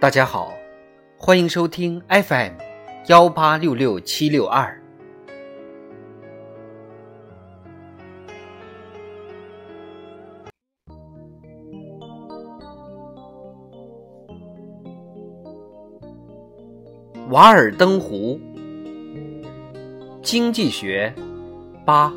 大家好，欢迎收听 FM 幺八六六七六二。瓦尔登湖，经济学八。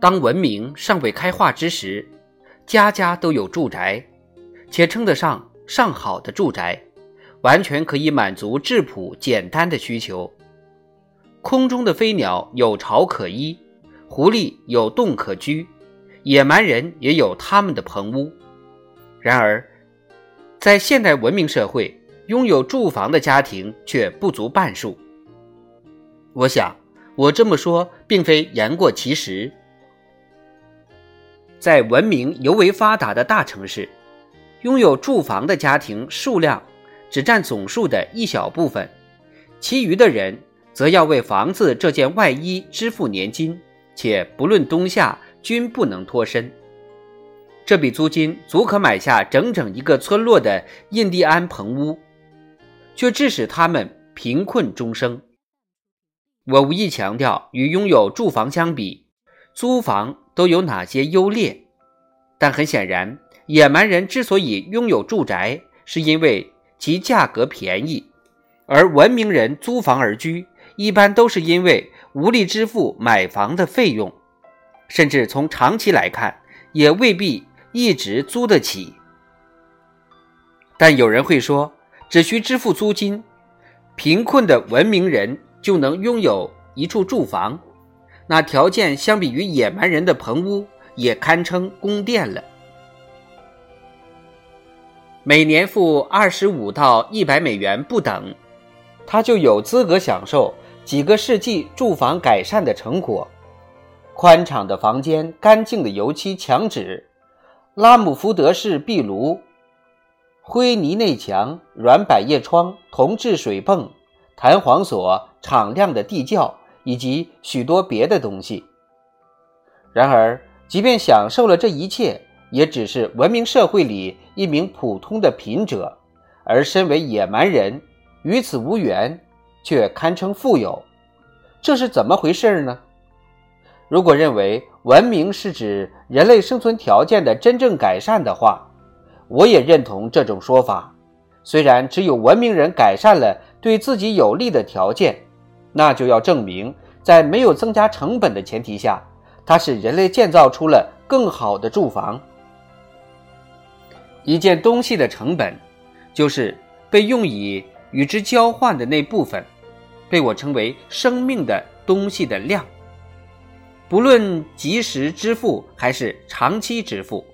当文明尚未开化之时，家家都有住宅，且称得上上好的住宅，完全可以满足质朴简单的需求。空中的飞鸟有巢可依，狐狸有洞可居，野蛮人也有他们的棚屋。然而，在现代文明社会，拥有住房的家庭却不足半数。我想，我这么说并非言过其实。在文明尤为发达的大城市，拥有住房的家庭数量只占总数的一小部分，其余的人则要为房子这件外衣支付年金，且不论冬夏均不能脱身。这笔租金足可买下整整一个村落的印第安棚屋，却致使他们贫困终生。我无意强调与拥有住房相比，租房。都有哪些优劣？但很显然，野蛮人之所以拥有住宅，是因为其价格便宜；而文明人租房而居，一般都是因为无力支付买房的费用，甚至从长期来看，也未必一直租得起。但有人会说，只需支付租金，贫困的文明人就能拥有一处住房。那条件相比于野蛮人的棚屋，也堪称宫殿了。每年付二十五到一百美元不等，他就有资格享受几个世纪住房改善的成果：宽敞的房间、干净的油漆墙纸、拉姆福德式壁炉、灰泥内墙、软百叶窗、铜制水泵、弹簧锁、敞亮的地窖。以及许多别的东西。然而，即便享受了这一切，也只是文明社会里一名普通的贫者；而身为野蛮人，与此无缘，却堪称富有。这是怎么回事呢？如果认为文明是指人类生存条件的真正改善的话，我也认同这种说法。虽然只有文明人改善了对自己有利的条件。那就要证明，在没有增加成本的前提下，它使人类建造出了更好的住房。一件东西的成本，就是被用以与之交换的那部分，被我称为生命的东西的量。不论及时支付还是长期支付，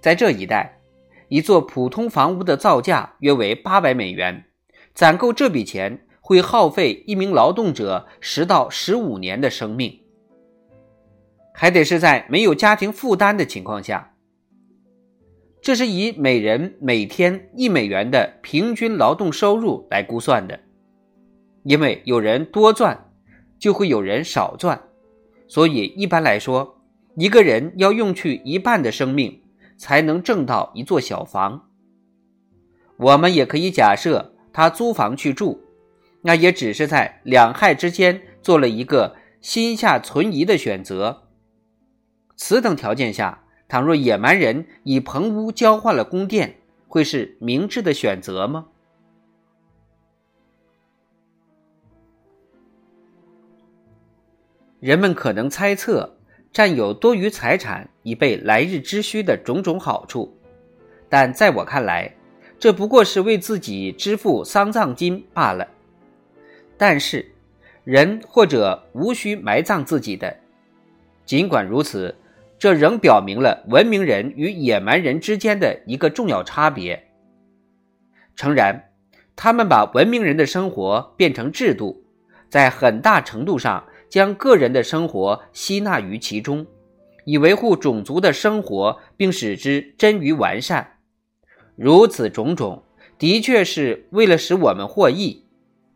在这一带，一座普通房屋的造价约为八百美元，攒够这笔钱。会耗费一名劳动者十到十五年的生命，还得是在没有家庭负担的情况下。这是以每人每天一美元的平均劳动收入来估算的，因为有人多赚，就会有人少赚，所以一般来说，一个人要用去一半的生命才能挣到一座小房。我们也可以假设他租房去住。那也只是在两害之间做了一个心下存疑的选择。此等条件下，倘若野蛮人以棚屋交换了宫殿，会是明智的选择吗？人们可能猜测，占有多余财产以备来日之需的种种好处，但在我看来，这不过是为自己支付丧葬金罢了。但是，人或者无需埋葬自己的。尽管如此，这仍表明了文明人与野蛮人之间的一个重要差别。诚然，他们把文明人的生活变成制度，在很大程度上将个人的生活吸纳于其中，以维护种族的生活，并使之臻于完善。如此种种，的确是为了使我们获益。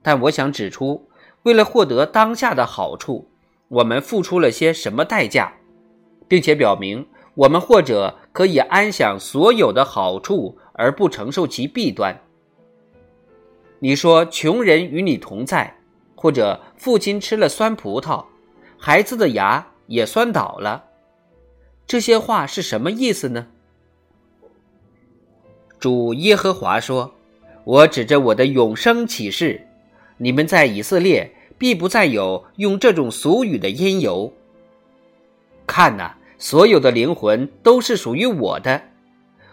但我想指出，为了获得当下的好处，我们付出了些什么代价，并且表明我们或者可以安享所有的好处而不承受其弊端。你说穷人与你同在，或者父亲吃了酸葡萄，孩子的牙也酸倒了，这些话是什么意思呢？主耶和华说：“我指着我的永生启示，你们在以色列必不再有用这种俗语的因由。看呐，所有的灵魂都是属于我的，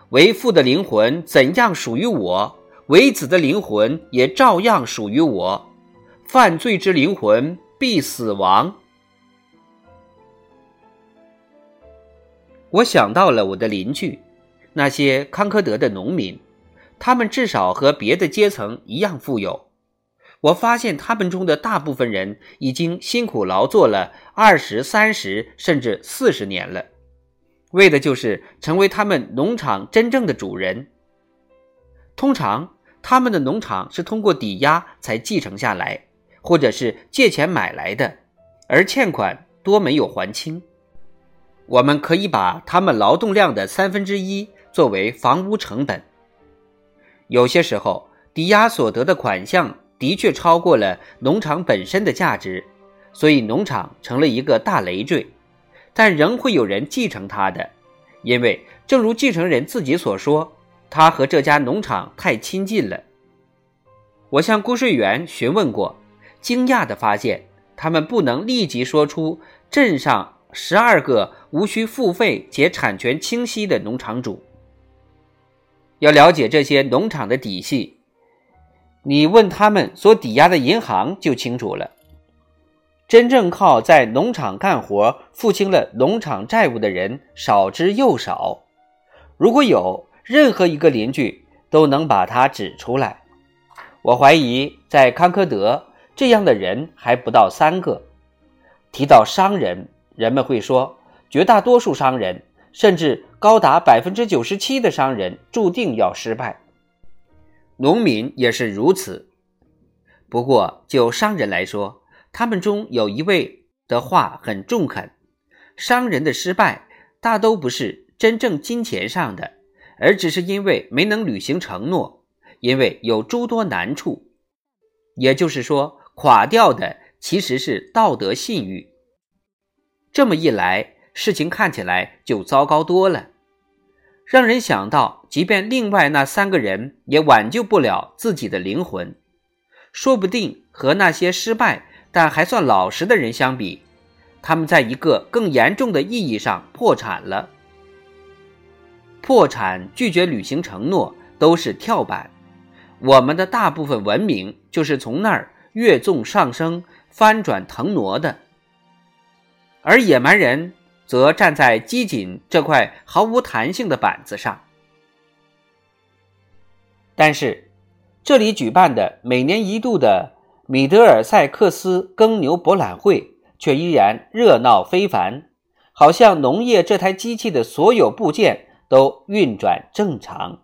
为父的灵魂怎样属于我。”为子的灵魂也照样属于我，犯罪之灵魂必死亡。我想到了我的邻居，那些康科德的农民，他们至少和别的阶层一样富有。我发现他们中的大部分人已经辛苦劳作了二十三十甚至四十年了，为的就是成为他们农场真正的主人。通常。他们的农场是通过抵押才继承下来，或者是借钱买来的，而欠款多没有还清。我们可以把他们劳动量的三分之一作为房屋成本。有些时候，抵押所得的款项的确超过了农场本身的价值，所以农场成了一个大累赘。但仍会有人继承它的，因为正如继承人自己所说。他和这家农场太亲近了。我向估税员询问过，惊讶地发现，他们不能立即说出镇上十二个无需付费且产权清晰的农场主。要了解这些农场的底细，你问他们所抵押的银行就清楚了。真正靠在农场干活付清了农场债务的人少之又少，如果有。任何一个邻居都能把他指出来。我怀疑，在康科德这样的人还不到三个。提到商人，人们会说，绝大多数商人，甚至高达百分之九十七的商人，注定要失败。农民也是如此。不过，就商人来说，他们中有一位的话很中肯：商人的失败大都不是真正金钱上的。而只是因为没能履行承诺，因为有诸多难处，也就是说，垮掉的其实是道德信誉。这么一来，事情看起来就糟糕多了，让人想到，即便另外那三个人也挽救不了自己的灵魂，说不定和那些失败但还算老实的人相比，他们在一个更严重的意义上破产了。破产、拒绝履行承诺都是跳板，我们的大部分文明就是从那儿越纵上升、翻转腾挪的，而野蛮人则站在机锦这块毫无弹性的板子上。但是，这里举办的每年一度的米德尔塞克斯耕牛博览会却依然热闹非凡，好像农业这台机器的所有部件。都运转正常。